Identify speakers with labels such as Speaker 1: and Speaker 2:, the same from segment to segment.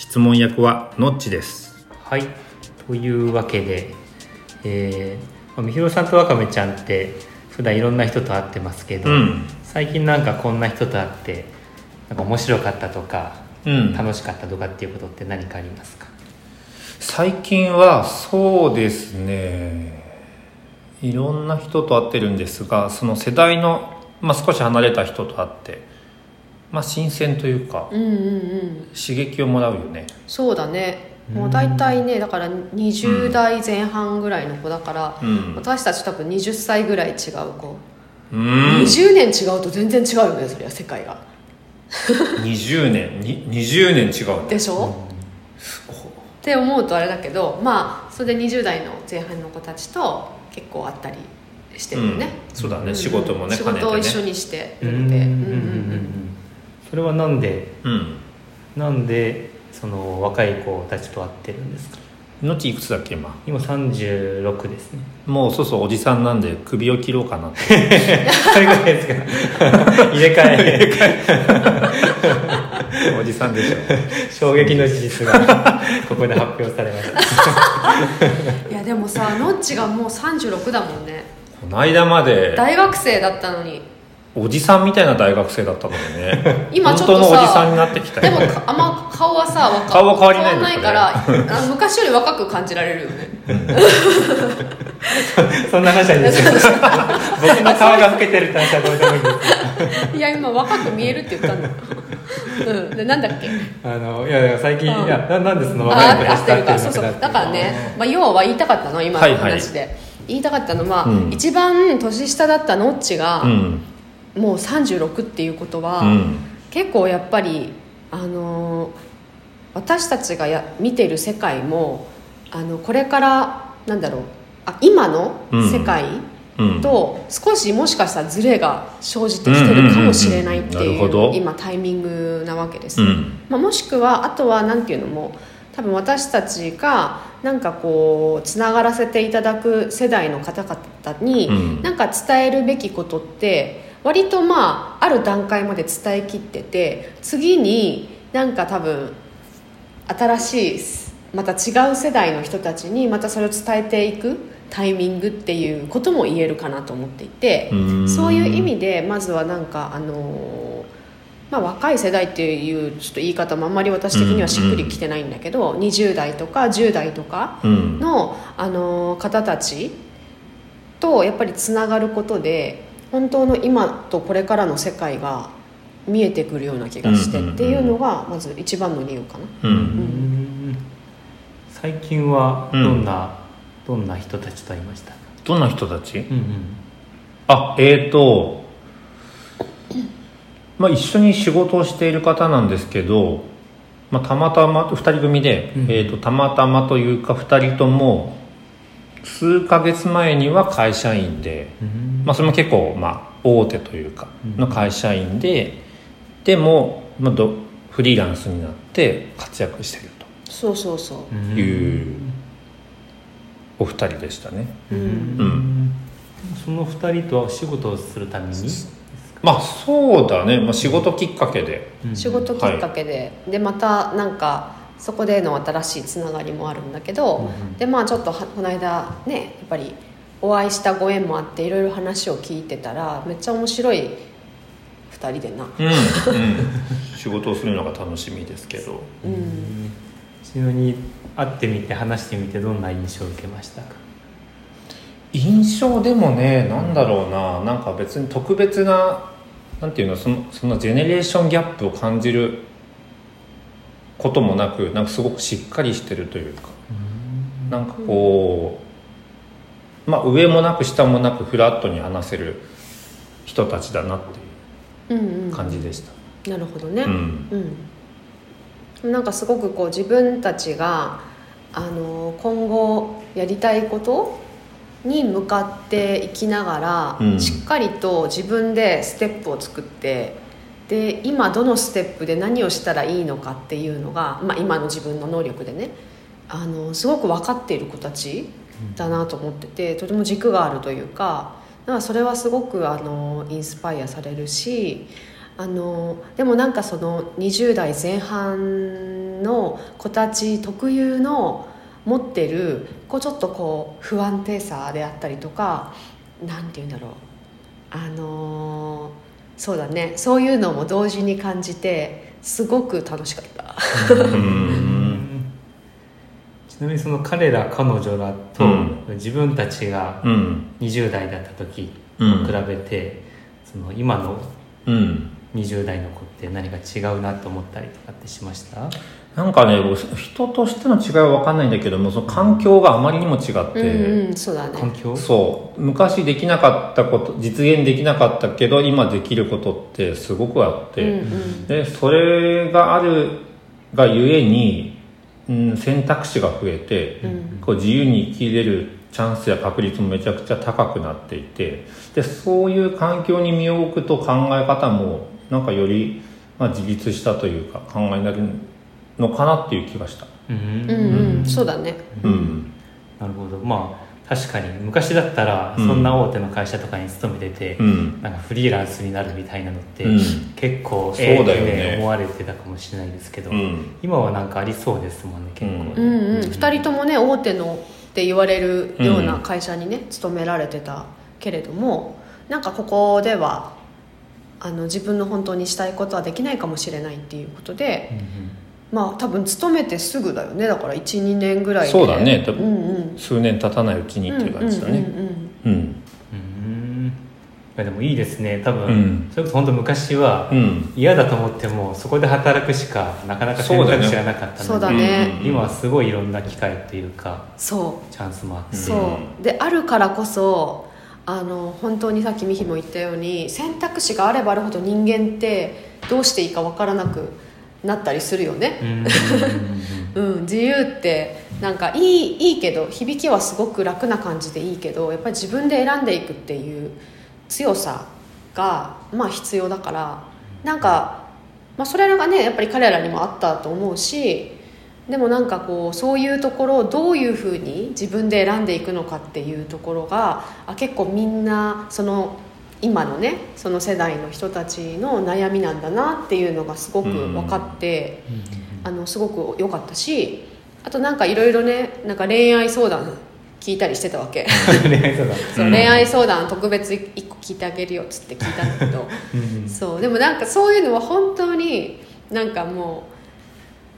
Speaker 1: 質問役はのっちです。
Speaker 2: はい。というわけで、えーまあみひろさんとわかめちゃんって普段いろんな人と会ってますけど、
Speaker 1: うん。
Speaker 2: 最近なんかこんな人と会ってなんか面白かったとか、
Speaker 1: うん。
Speaker 2: 楽しかったとかっていうことって何かありますか？
Speaker 1: 最近はそうですね。いろんな人と会ってるんですがその世代の、まあ、少し離れた人と会って、まあ、新鮮というか
Speaker 3: うんうんうん。
Speaker 1: 刺激をもらうよね。
Speaker 3: そうだね。もう大体ねだから20代前半ぐらいの子だから、
Speaker 1: うん。
Speaker 3: 私たち多分20歳ぐらい違う子、
Speaker 1: うん。
Speaker 3: 20年違うと全然違うよねそりゃ世界が。
Speaker 1: 20年。に20年違うね。
Speaker 3: でしょ、って思うとあれだけどまあそれで20代の前半の子たちと結構会ったりしてるよね、
Speaker 1: うん。そうだね、
Speaker 3: うん
Speaker 1: 仕事もね
Speaker 3: 仕事を一緒にして
Speaker 2: う
Speaker 3: るのでうんうんうん
Speaker 2: それはなんで？
Speaker 1: うん。
Speaker 2: なんでその若い子たちと会ってるんですか？
Speaker 1: のちいくつだっけ今？
Speaker 2: 今36ですね。
Speaker 1: もうそうそうおじさんなんで首を切ろうかなって。
Speaker 2: それぐらいですか？入れ替え。
Speaker 1: おじさんでしょ。
Speaker 2: 衝撃の事実がここで発表されました
Speaker 3: いやでもさノッチがもう36だもんね。
Speaker 1: この間まで。
Speaker 3: 大学生だったのに
Speaker 1: おじさんみたいな大学生だったのにね。
Speaker 3: 今ちょっとさ
Speaker 1: 本当のおじさんになってきたよ。ね
Speaker 3: でもかあんま顔はさ若
Speaker 1: 顔は変わりない
Speaker 3: ないから 昔より若く感じられるよね。
Speaker 2: そんな話はいいですよ。僕の顔が老けてるって話はどうでもいいです。
Speaker 3: いや今若く見えるって言ったんだうん。でなんだっけ？
Speaker 2: あのいやいや最近、
Speaker 3: うん。
Speaker 2: いやななんでその
Speaker 3: あ
Speaker 2: 若い子たちと
Speaker 3: 合ってるか
Speaker 2: 会って。るのかな
Speaker 3: そうそう。だからね、まあ、要は言いたかったの今の話で、言いたかったのは、
Speaker 1: うん。
Speaker 3: 一番年下だったノッチが、
Speaker 1: うん
Speaker 3: もう36っていうことは、
Speaker 1: うん。
Speaker 3: 結構やっぱりあのー私たちがや見てる世界もあのこれからなんだろうあ今の世界
Speaker 1: うん。
Speaker 3: と少しもしかしたらズレが生じてきてるかもしれないっていう
Speaker 1: ど。
Speaker 3: 今タイミングなわけです、
Speaker 1: うん。
Speaker 3: まあ、もしくはあとは何ていうのも多分私たちがなんかこうつながらせていただく世代の方々に、
Speaker 1: うん。
Speaker 3: なんか伝えるべきことって割とまあある段階まで伝えきってて次になんか多分新しいまた違う世代の人たちにまたそれを伝えていくタイミングっていうことも言えるかなと思っていて
Speaker 1: うん。
Speaker 3: そういう意味でまずはなんかあのまあ、若い世代っていうちょっと言い方もあんまり私的にはしっくりきてないんだけど、20代とか10代とか
Speaker 1: うん。
Speaker 3: の、あの方たちとやっぱりつながることで本当の今とこれからの世界が見えてくるような気がして
Speaker 1: うんうんうん。
Speaker 3: っていうのがまず一番の理由かな。
Speaker 1: う
Speaker 2: うん。ん最近はどんな、どんな人たちと会いました？か
Speaker 1: どんな人たち？
Speaker 2: うんうん。
Speaker 1: あえーとまあ一緒に仕事をしている方なんですけど、まあ、たまたま2人組で、
Speaker 2: うん。
Speaker 1: えー、とたまたまというか2人とも数ヶ月前には会社員で、
Speaker 2: うん。
Speaker 1: まあ、それも結構、まあ、大手というかの会社員で、でも、まあ、どフリーランスになって活躍している
Speaker 3: そうそうそう。
Speaker 1: というお二人でしたね。
Speaker 3: う、
Speaker 2: うん。ん。その二人とは仕事をするために？
Speaker 1: まあそうだね、まあ、仕事きっかけで、
Speaker 3: 仕事きっかけで、でまたなんかそこでの新しいつながりもあるんだけど、
Speaker 2: うん
Speaker 3: でまあちょっとはこの間ねやっぱりお会いしたご縁もあっていろいろ話を聞いてたらめっちゃ面白い2人でな。
Speaker 1: うんうん、仕事をするのが楽しみですけど。
Speaker 3: うん。
Speaker 2: ちなみに会ってみて話してみてどんな印象を受けましたか？
Speaker 1: 印象でもねなんだろうな。なんか別に特別ななんていうのそのそのジェネレーションギャップを感じることもなくなんかすごくしっかりしてるというか。なんかこう、まあ、上もなく下もなくフラットに話せる人たちだなって
Speaker 3: うんうん。
Speaker 1: いう感じでした、
Speaker 3: なるほどね。
Speaker 1: うん。
Speaker 3: うん。なんかすごくこう自分たちがあの今後やりたいことに向かっていきながら、
Speaker 1: うん。
Speaker 3: しっかりと自分でステップを作ってで今どのステップで何をしたらいいのかっていうのが、まあ、今の自分の能力でねあのすごく分かっている子たちだなと思っててとても軸があるというかかそれはすごくあのインスパイアされるしあのでもなんかその20代前半の子たち特有の持ってるこうちょっとこう不安定さであったりとかなんて言うんだろうあのそうだね。そういうのも同時に感じてすごく楽しかった。
Speaker 1: うん。
Speaker 2: ちなみにその彼ら彼女らと
Speaker 1: うん。
Speaker 2: 自分たちが
Speaker 1: うん。
Speaker 2: 20代だった時
Speaker 1: うん。
Speaker 2: と比べて、その今の
Speaker 1: うん。
Speaker 2: 20代の子って何か違うなと思ったりとかってしました？
Speaker 1: なんかね僕人としての違いは分かんないんだけどもその環境があまりにも違って、
Speaker 3: うんうん、そうだね。
Speaker 2: 環境？
Speaker 1: そう。昔できなかったこと実現できなかったけど今できることってすごくあって、
Speaker 3: うんうん。
Speaker 1: でそれがあるがゆえに、うん、選択肢が増えて、
Speaker 3: うん。
Speaker 1: こう自由に生きれるチャンスや確率もめちゃくちゃ高くなっていて。でそういう環境に身を置くと考え方もなんかより、まあ、自立したというか考えになるのかなっていう気がした。
Speaker 2: うん。
Speaker 3: うんうん。そうだね。
Speaker 1: うん。
Speaker 2: なるほど。まあ確かに昔だったら
Speaker 1: うん。
Speaker 2: そんな大手の会社とかに勤めてて、
Speaker 1: うん。
Speaker 2: なんかフリーランスになるみたいなのって、
Speaker 1: うん。
Speaker 2: 結構
Speaker 1: そうだよね。
Speaker 2: ええって思われてたかもしれないですけど、
Speaker 1: うん。
Speaker 2: 今はなんかありそうですもんね結構。ね、
Speaker 3: うんうん、2人ともね大手のって言われるような会社にね、勤められてたけれどもなんかここではあの自分の本当にしたいことはできないかもしれないっていうことで、まあ多分勤めてすぐだよね。だから12年ぐらいで。
Speaker 1: そうだね。多
Speaker 3: う
Speaker 1: 分
Speaker 3: んうん。
Speaker 1: 数年経たないうちにっていう感じだね。
Speaker 3: うんうん
Speaker 2: でもいいですね。多分、
Speaker 1: うん。
Speaker 2: それこそ本当昔は
Speaker 1: うん。
Speaker 2: 嫌だと思ってもそこで働くしかなかなか選択肢がなかった
Speaker 3: そうだ
Speaker 2: ので、
Speaker 3: ね、
Speaker 1: うん。
Speaker 2: 今はすごいいろんな機会というか
Speaker 3: そう。
Speaker 2: チャンスもあって、
Speaker 3: そう。であるからこそあの本当にさっきミヒも言ったように選択肢があればあるほど人間ってどうしていいか分からなくなったりするよね、
Speaker 2: うん。
Speaker 3: うん、自由ってなんかいいいいけど響きはすごく楽な感じでいいけどやっぱり自分で選んでいくっていう強さがまあ必要だからなんか、まあ、それがねやっぱり彼らにもあったと思うしでもなんかこうそういうところをどういうふうに自分で選んでいくのかっていうところがあ結構みんなその今のねその世代の人たちの悩みなんだなっていうのがすごく分かって。あのすごく良かったしあとなんかいろいろねなんか恋愛相談聞いたりしてたわけ。
Speaker 2: 恋愛相談。
Speaker 3: そう、
Speaker 1: うん。
Speaker 3: 恋愛相談特別一個聞いてあげるよっつって聞いたんだけど。
Speaker 2: うん。
Speaker 3: そうでもなんかそういうのは本当になんかもう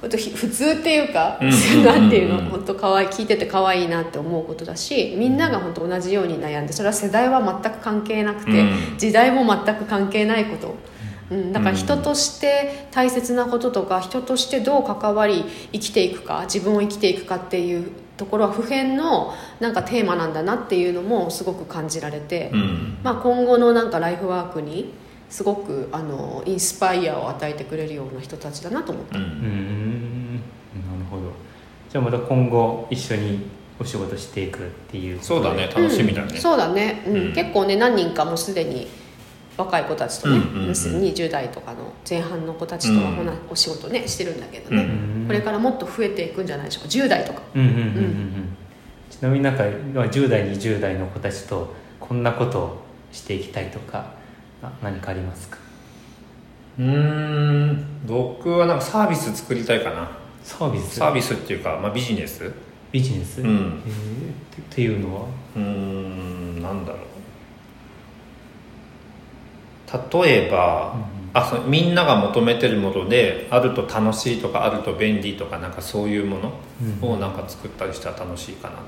Speaker 3: 普通っていうか、
Speaker 1: うんうんうんうん。
Speaker 3: なんていうの？本当可愛い聞いてて可愛いなって思うことだしみんなが本当同じように悩んでそれは世代は全く関係なくて、
Speaker 1: うん。
Speaker 3: 時代も全く関係ないこと、うん、だから人として大切なこととか人としてどう関わり生きていくか自分を生きていくかっていうところは普遍のなんかテーマなんだなっていうのもすごく感じられて、
Speaker 1: うん。
Speaker 3: まあ、今後のなんかライフワークにすごくあのインスパイアを与えてくれるような人たちだなと思った、
Speaker 1: う
Speaker 2: うんじゃあまた今後一緒にお仕事していくっていう
Speaker 1: そうだね楽しみだね。
Speaker 3: うんそうだね、うん。
Speaker 1: うん。
Speaker 3: 結構ね何人かもうすでに若い子たちとね、
Speaker 1: うんうんうん。
Speaker 3: 20代とかの前半の子たちとは
Speaker 1: うん。
Speaker 3: ほなお仕事ねしてるんだけどね、
Speaker 1: うん
Speaker 3: これからもっと増えていくんじゃないでしょうか。10代とか
Speaker 2: うんうん。うんうんうん。ちなみになんかまあ10代20代の子たちとこんなことをしていきたいとかあ何かありますか？
Speaker 1: うーん僕はなんかサービス作りたいかな
Speaker 2: サービス？
Speaker 1: サービスっていうか、まあ、ビジネス？
Speaker 2: ビジネス、
Speaker 1: うん。
Speaker 2: えーってっていうのは？
Speaker 1: うーんなんだろう。例えば、あそうみんなが求めてるものであると楽しいとかあると便利とかなんかそういうものをなんか作ったりしたら楽しいかなっ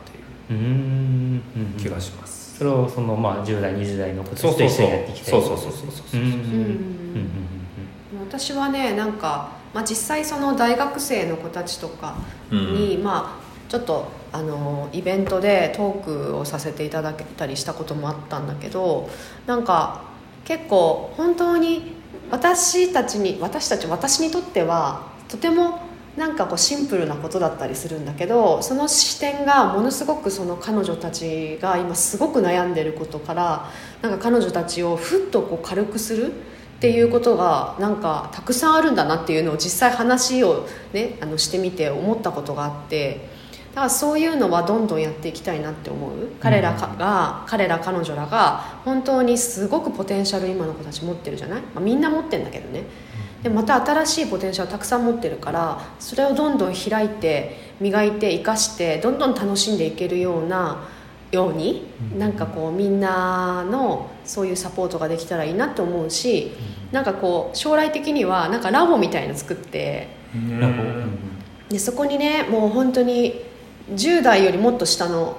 Speaker 1: ていう。
Speaker 2: うーん。うん
Speaker 1: 気がします、
Speaker 2: それをそのまあ10代20代の子たちと一緒
Speaker 1: そうそうそう。
Speaker 2: にやっていきたい
Speaker 1: そうそうそうそうそう
Speaker 2: う。ん。うん
Speaker 3: うん
Speaker 2: うん
Speaker 3: 私はねなんか、まあ、実際その大学生の子たちとかに、まあちょっとあのイベントでトークをさせていただけたりしたこともあったんだけどなんか結構本当に私たちに私たち私にとってはとてもなんかこうシンプルなことだったりするんだけどその視点がものすごくその彼女たちが今すごく悩んでることからなんか彼女たちをふっとこう軽くするっていうことがなんかたくさんあるんだなっていうのを実際話を、ね、あのしてみて思ったことがあってだからそういうのはどんどんやっていきたいなって思う。彼らかが彼ら彼女らが本当にすごくポテンシャル今の子たち持ってるじゃない、まあ、みんな持ってるんだけどね。でまた新しいポテンシャルをたくさん持ってるからそれをどんどん開いて磨いて生かしてどんどん楽しんでいけるようなように、なんかこうみんなのそういうサポートができたらいいなと思うし、なんかこう将来的にはなんかラボみたいの作って
Speaker 2: ラボ。
Speaker 3: でそこにねもう本当に10代よりもっと下の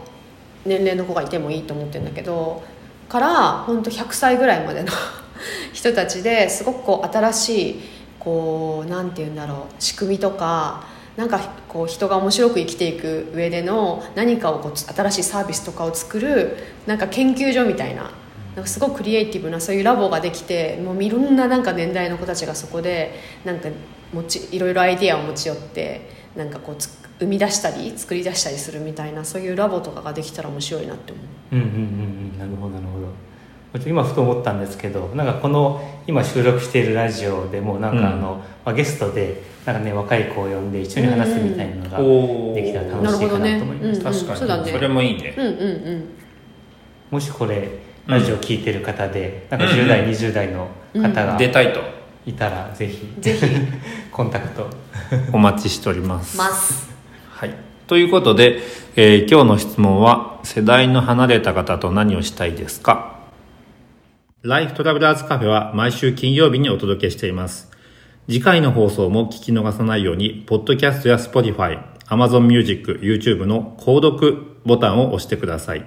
Speaker 3: 年齢の子がいてもいいと思ってるんだけどから本当100歳ぐらいまでの 人たちですごくこう新しいこうなんて言うんだろう仕組みとかなんかこう人が面白く生きていく上での何かをこう新しいサービスとかを作るなんか研究所みたいななんかすごくクリエイティブなそういうラボができてもういろんななんか年代の子たちがそこでなんか持ちいろいろアイディアを持ち寄ってなんかこうつ生み出したり作り出したりするみたいなそういうラボとかができたら面白いなって思う。
Speaker 2: うんうんうんうんなるほどなるほど今ふと思ったんですけどなんかこの今収録しているラジオでもなんかあの、まあ、ゲストでなんかね若い子を呼んで一緒に話すみたいなのができたら楽しいかなと思いました、
Speaker 3: うん
Speaker 1: 確かに。
Speaker 3: そうだね。
Speaker 1: それもいいね。
Speaker 3: うんうんうん。
Speaker 2: もしこれラジオ聞いてる方で、なんか10代、20代の方が
Speaker 1: 出たいと。
Speaker 2: いたらぜひ
Speaker 3: ぜひ。
Speaker 2: コンタクト。
Speaker 1: お待ちしております。
Speaker 3: ます。
Speaker 1: はい。ということで、えー今日の質問は、世代の離れた方と何をしたいですか？ライフトラベラーズカフェは毎週金曜日にお届けしています。次回の放送も聞き逃さないように、ポッドキャストや Spotify、Amazon Music、YouTube の購読ボタンを押してください。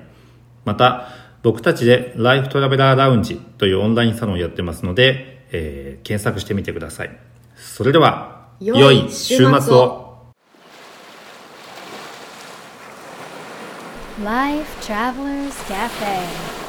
Speaker 1: また、僕たちでライフトラベラーラウンジというオンラインサロンをやってますので、えー検索してみてください。それでは、
Speaker 3: 良い
Speaker 1: 週末
Speaker 3: を。
Speaker 4: Life Travelers Cafe